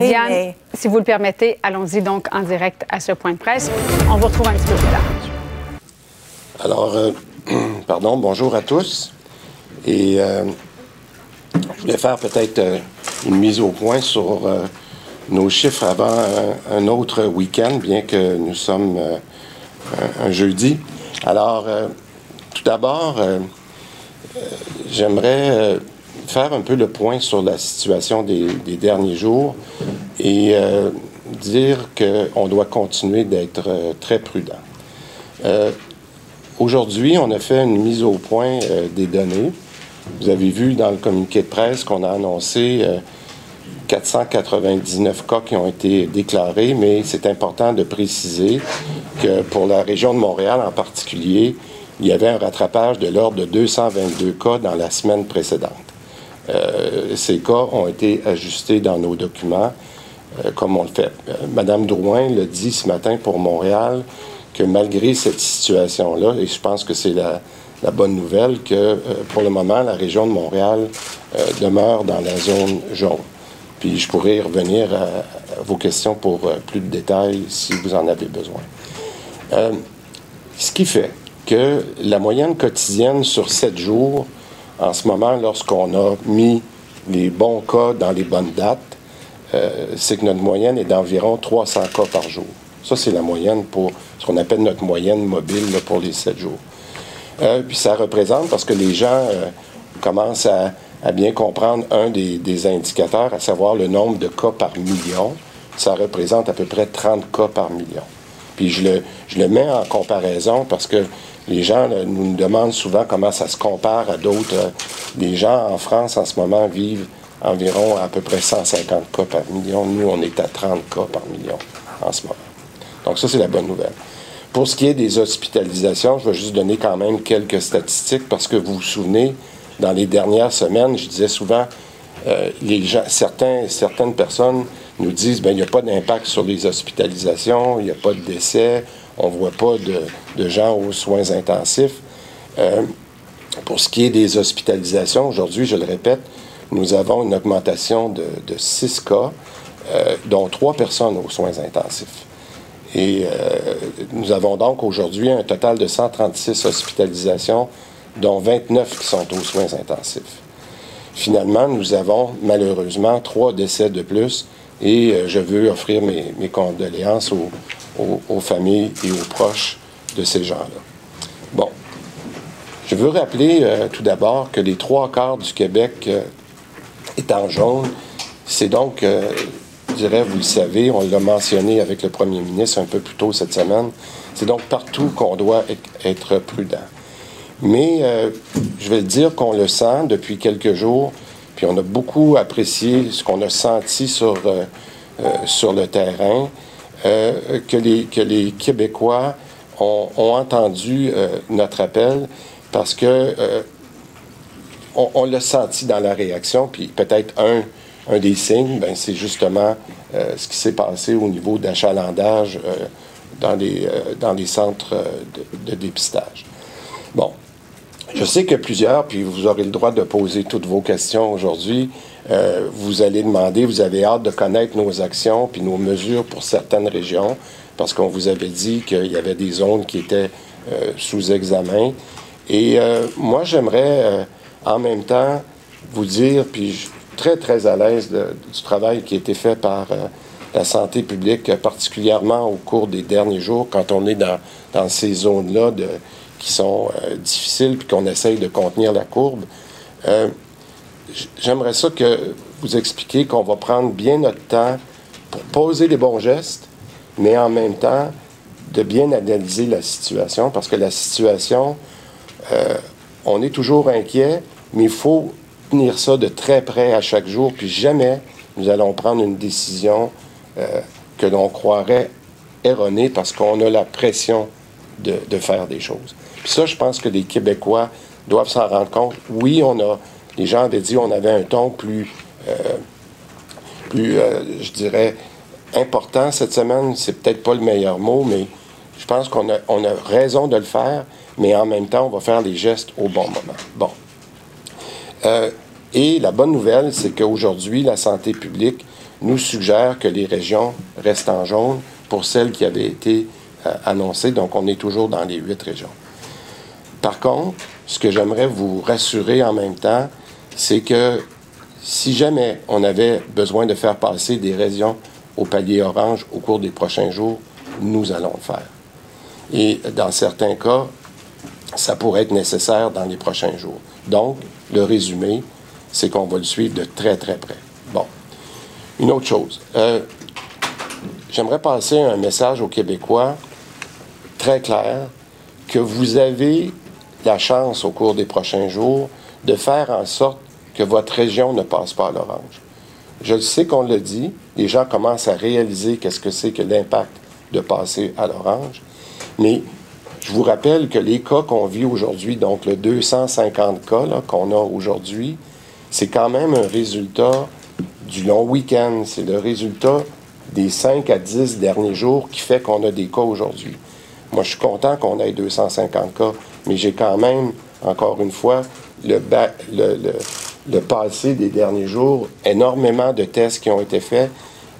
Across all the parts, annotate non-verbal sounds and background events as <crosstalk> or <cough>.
Diane, mais- si vous le permettez, allons-y donc en direct à ce point de presse. On vous retrouve un petit peu plus tard. Alors, euh, <clears throat> pardon, bonjour à tous. Et euh, je voulais faire peut-être euh, une mise au point sur euh, nos chiffres avant un, un autre week-end, bien que nous sommes euh, un, un jeudi. Alors, euh, tout d'abord, euh, euh, j'aimerais euh, faire un peu le point sur la situation des, derniers jours et euh, dire qu'on doit continuer d'être euh, très prudent. Euh, Aujourd'hui, on a fait une mise au point des données. Vous avez vu dans le communiqué de presse qu'on a annoncé euh, 499 cas qui ont été déclarés, mais c'est important de préciser que pour la région de Montréal en particulier, il y avait un rattrapage de l'ordre de 222 cas dans la semaine précédente. Euh, ces cas ont été ajustés dans nos documents, euh, comme on le fait. Euh, Madame Drouin le dit ce matin pour Montréal que malgré cette situation-là, et je pense que c'est la, bonne nouvelle, que pour le moment, la région de Montréal demeure dans la zone jaune. Puis je pourrais revenir à, vos questions pour plus de détails si vous en avez besoin. Ce qui fait que la moyenne quotidienne sur sept jours, en ce moment, lorsqu'on a mis les bons cas dans les bonnes dates, euh, c'est que notre moyenne est d'environ 300 cas par jour. Ça, c'est la moyenne pour ce qu'on appelle notre moyenne mobile pour les sept jours. Euh, puis ça représente, parce que les gens euh, commencent à, bien comprendre un des indicateurs, à savoir le nombre de cas par million, ça représente à peu près 30 cas par million. Puis je le, je le mets en comparaison parce que les gens nous demandent souvent comment ça se compare à d'autres. euh, les gens en France en ce moment vivent environ à peu près 150 cas par million. Nous, on est à 30 cas par million en ce moment. Donc ça, c'est la bonne nouvelle. Pour ce qui est des hospitalisations, je vais juste donner quand même quelques statistiques parce que vous vous souvenez, dans les dernières semaines, je disais souvent, euh, certains, certaines personnes nous disent ben il n'y a pas d'impact sur les hospitalisations, il n'y a pas de décès, on ne voit pas de, gens aux soins intensifs. Euh, pour ce qui est des hospitalisations, aujourd'hui, je le répète, nous avons une augmentation de, de 6 cas, euh, dont 3 personnes aux soins intensifs. Et nous avons donc aujourd'hui un total de 136 hospitalisations, dont 29 qui sont aux soins intensifs. Finalement, nous avons malheureusement trois décès de plus et euh, je veux offrir mes, condoléances aux, familles et aux proches de ces gens-là. Bon, je veux rappeler euh, tout d'abord que les trois quarts du Québec euh, est en jaune. C'est donc, je dirais, vous le savez, on l'a mentionné avec le premier ministre un peu plus tôt cette semaine, c'est donc partout qu'on doit être prudent. Mais euh, je vais le dire qu'on le sent depuis quelques jours, puis on a beaucoup apprécié ce qu'on a senti sur, euh, euh, sur le terrain, que, les, que les Québécois ont, entendu notre appel parce que on, l'a senti dans la réaction, puis peut-être un, un des signes, ben, c'est justement ce qui s'est passé au niveau d'achalandage dans, les, dans les centres de dépistage. Je sais que plusieurs, puis vous aurez le droit de poser toutes vos questions aujourd'hui, euh, vous allez demander, vous avez hâte de connaître nos actions puis nos mesures pour certaines régions, parce qu'on vous avait dit qu'il y avait des zones qui étaient euh, sous examen. Et euh, moi, j'aimerais en même temps vous dire, puis je suis très, très à l'aise du travail qui a été fait par la santé publique, particulièrement au cours des derniers jours, quand on est dans, dans ces zones-là de- qui sont euh, difficiles, puis qu'on essaye de contenir la courbe. Euh, J'aimerais ça que vous expliquiez qu'on va prendre bien notre temps pour poser les bons gestes, mais en même temps de bien analyser la situation, parce que la situation, euh, on est toujours inquiet, mais il faut tenir ça de très près à chaque jour, puis jamais nous allons prendre une décision que l'on croirait erronée parce qu'on a la pression de, faire des choses. Puis ça, je pense que les Québécois doivent s'en rendre compte. Oui, on a, les gens avaient dit on avait un ton plus, euh, plus, euh, je dirais, important cette semaine. C'est peut-être pas le meilleur mot, mais je pense qu'on a, on a raison de le faire, mais en même temps, on va faire les gestes au bon moment. Bon. Euh, et la bonne nouvelle, c'est qu'aujourd'hui, la santé publique nous suggère que les régions restent en jaune pour celles qui avaient été euh, annoncées. Donc, on est toujours dans les huit régions. Par contre, ce que j'aimerais vous rassurer en même temps, c'est que si jamais on avait besoin de faire passer des régions au palier orange au cours des prochains jours, nous allons le faire. Et dans certains cas, ça pourrait être nécessaire dans les prochains jours. Donc, le résumé, c'est qu'on va le suivre de très, très près. Bon. Une autre chose. Euh, j'aimerais passer un message aux Québécois très clair que vous avez la chance au cours des prochains jours de faire en sorte que votre région ne passe pas à l'orange. Je sais qu'on le dit, les gens commencent à réaliser qu'est-ce que c'est que l'impact de passer à l'orange, mais je vous rappelle que les cas qu'on vit aujourd'hui, donc le 250 cas qu'on a aujourd'hui, c'est quand même un résultat du long week-end. C'est le résultat des 5 à 10 derniers jours qui fait qu'on a des cas aujourd'hui. Moi, je suis content qu'on ait 250 cas, mais j'ai quand même, encore une fois, le, le, passé des derniers jours, énormément de tests qui ont été faits.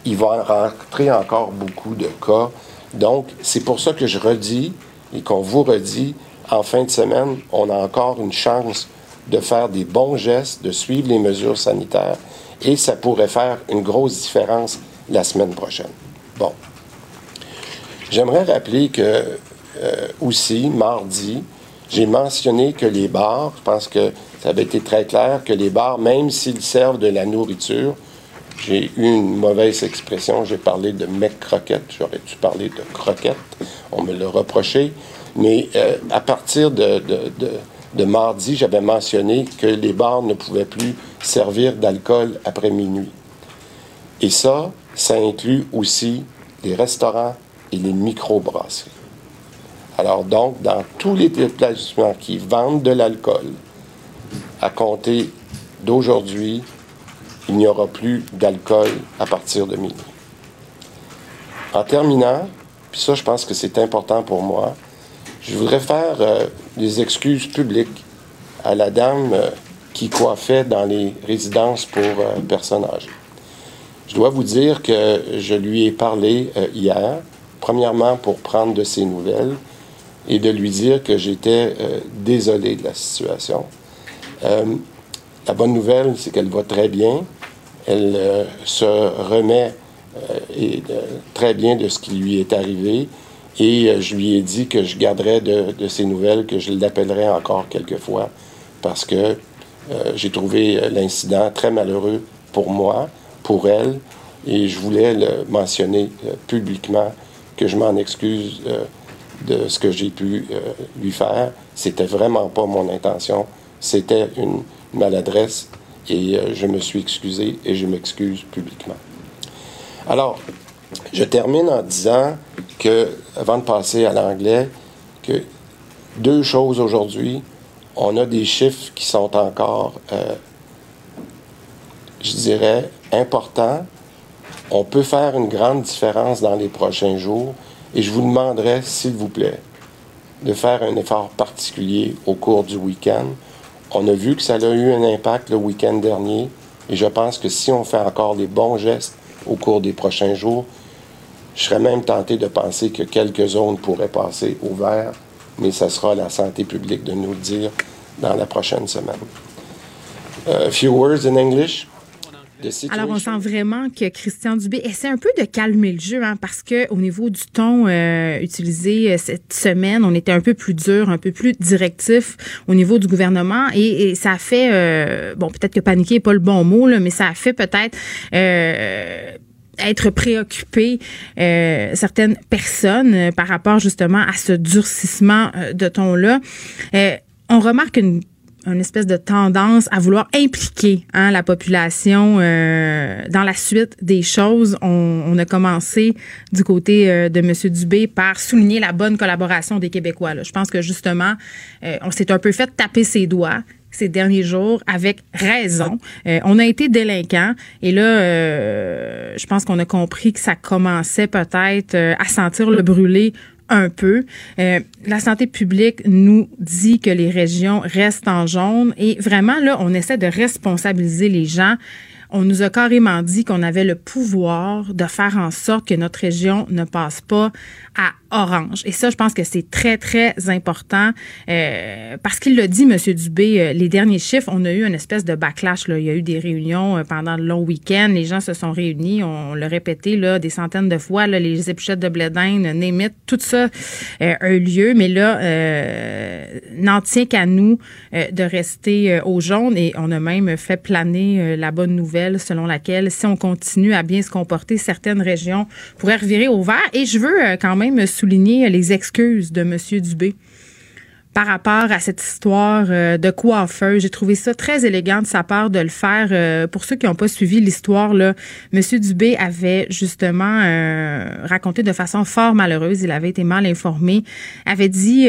Il va rentrer encore beaucoup de cas. Donc, c'est pour ça que je redis et qu'on vous redit, en fin de semaine, on a encore une chance de faire des bons gestes, de suivre les mesures sanitaires, et ça pourrait faire une grosse différence la semaine prochaine. Bon. J'aimerais rappeler que euh, aussi, mardi, j'ai mentionné que les bars, je pense que ça avait été très clair, que les bars, même s'ils servent de la nourriture, j'ai eu une mauvaise expression, j'ai parlé de mec croquette, j'aurais dû parler de croquette, on me l'a reproché, mais euh, à partir de, de mardi, j'avais mentionné que les bars ne pouvaient plus servir d'alcool après minuit. Et ça, ça inclut aussi les restaurants et les microbrasseries. Alors donc, dans tous les établissements qui vendent de l'alcool, à compter d'aujourd'hui, il n'y aura plus d'alcool à partir de minuit. En terminant, puis ça, je pense que c'est important pour moi, je voudrais faire euh, des excuses publiques à la dame euh, qui coiffait dans les résidences pour euh, personnes âgées. Je dois vous dire que je lui ai parlé hier, premièrement pour prendre de ses nouvelles et de lui dire que j'étais désolé de la situation. la bonne nouvelle, c'est qu'elle va très bien. Elle se remet et, très bien de ce qui lui est arrivé et euh, je lui ai dit que je garderais de, de ses nouvelles, que je l'appellerais encore quelques fois, parce que euh, j'ai trouvé euh, l'incident très malheureux pour moi, pour elle, et je voulais le mentionner publiquement, que je m'en excuse de ce que j'ai pu lui faire. C'était vraiment pas mon intention. C'était une maladresse et je me suis excusé et je m'excuse publiquement. Alors, je termine en disant que, avant de passer à l'anglais, que deux choses aujourd'hui. On a des chiffres qui sont encore, euh, je dirais, importants. On peut faire une grande différence dans les prochains jours et je vous demanderai, s'il vous plaît, de faire un effort particulier au cours du week-end. On a vu que ça a eu un impact le week-end dernier et je pense que si on fait encore les bons gestes au cours des prochains jours, je serais même tenté de penser que quelques zones pourraient passer au vert, mais ce sera la santé publique de nous le dire dans la prochaine semaine. A few words in English? Alors, on sent vraiment que Christian Dubé essaie un peu de calmer le jeu, hein, parce que au niveau du ton euh, utilisé euh, cette semaine, on était un peu plus dur, un peu plus directif au niveau du gouvernement, et, ça a fait, euh, bon, peut-être que paniquer n'est pas le bon mot, là, mais ça a fait peut-être être préoccupé euh, certaines personnes euh, par rapport justement à ce durcissement euh, de ton-là. on remarque une une espèce de tendance à vouloir impliquer hein, la population dans la suite des choses. On, on a commencé du côté de M. Dubé par souligner la bonne collaboration des Québécois. Là. Je pense que justement, on s'est un peu fait taper ses doigts ces derniers jours avec raison. Euh, on a été délinquants et là, euh, je pense qu'on a compris que ça commençait peut-être euh, à sentir le brûler un peu. la santé publique nous dit que les régions restent en jaune et vraiment là, on essaie de responsabiliser les gens on nous a carrément dit qu'on avait le pouvoir de faire en sorte que notre région ne passe pas à orange. Et ça, je pense que c'est très, très important euh, parce qu'il l'a dit, M. Dubé, euh, les derniers chiffres, on a eu une espèce de backlash. Il y a eu des réunions euh, pendant le long week-end. Les gens se sont réunis, on l'a répété là, des centaines de fois, les épluchettes de blé d'Inde, tout ça a eu lieu. Mais là, n'en tient qu'à nous de rester au jaune et on a même fait planer la bonne nouvelle selon laquelle si on continue à bien se comporter, certaines régions pourraient revirer au vert. Et je veux quand même souligner les excuses de M. Dubé par rapport à cette histoire euh, de coiffeur. J'ai trouvé ça très élégant de sa part de le faire. Euh, pour ceux qui n'ont pas suivi l'histoire, là, M. Dubé avait justement euh, raconté de façon fort malheureuse, il avait été mal informé, avait dit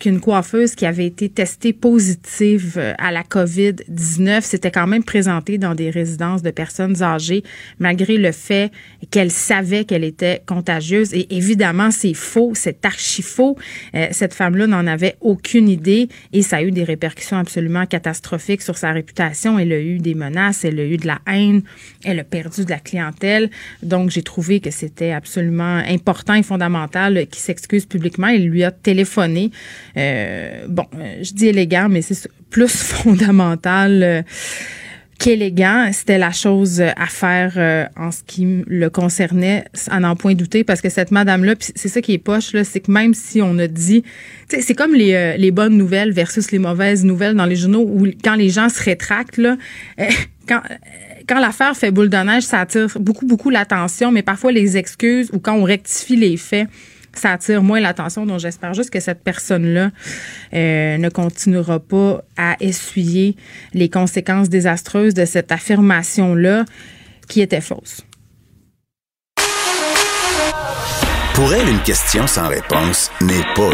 qu'une coiffeuse qui avait été testée positive à la COVID-19 s'était quand même présentée dans des résidences de personnes âgées, malgré le fait qu'elle savait qu'elle était contagieuse. Et évidemment, c'est faux, c'est archi faux. cette femme-là n'en avait aucun aucune idée et ça a eu des répercussions absolument catastrophiques sur sa réputation. Elle a eu des menaces, elle a eu de la haine, elle a perdu de la clientèle. Donc, j'ai trouvé que c'était absolument important et fondamental qu'il s'excuse publiquement. Il lui a téléphoné. Euh, bon, euh, je dis élégant, mais c'est plus <laughs> fondamental. Euh, qu'élégant, c'était la chose à faire euh, en ce qui le concernait, à n'en point douter, parce que cette madame-là, c'est ça qui est poche, c'est que même si on a dit, c'est comme les, euh, les bonnes nouvelles versus les mauvaises nouvelles dans les journaux, où quand les gens se rétractent, là, <laughs> euh, quand quand l'affaire fait boule de neige, ça attire beaucoup, beaucoup l'attention, mais parfois les excuses ou quand on rectifie les faits, ça attire moins l'attention. Donc, j'espère juste que cette personne-là euh, ne continuera pas à essuyer les conséquences désastreuses de cette affirmation-là qui était fausse. Pour elle, une question sans réponse n'est pas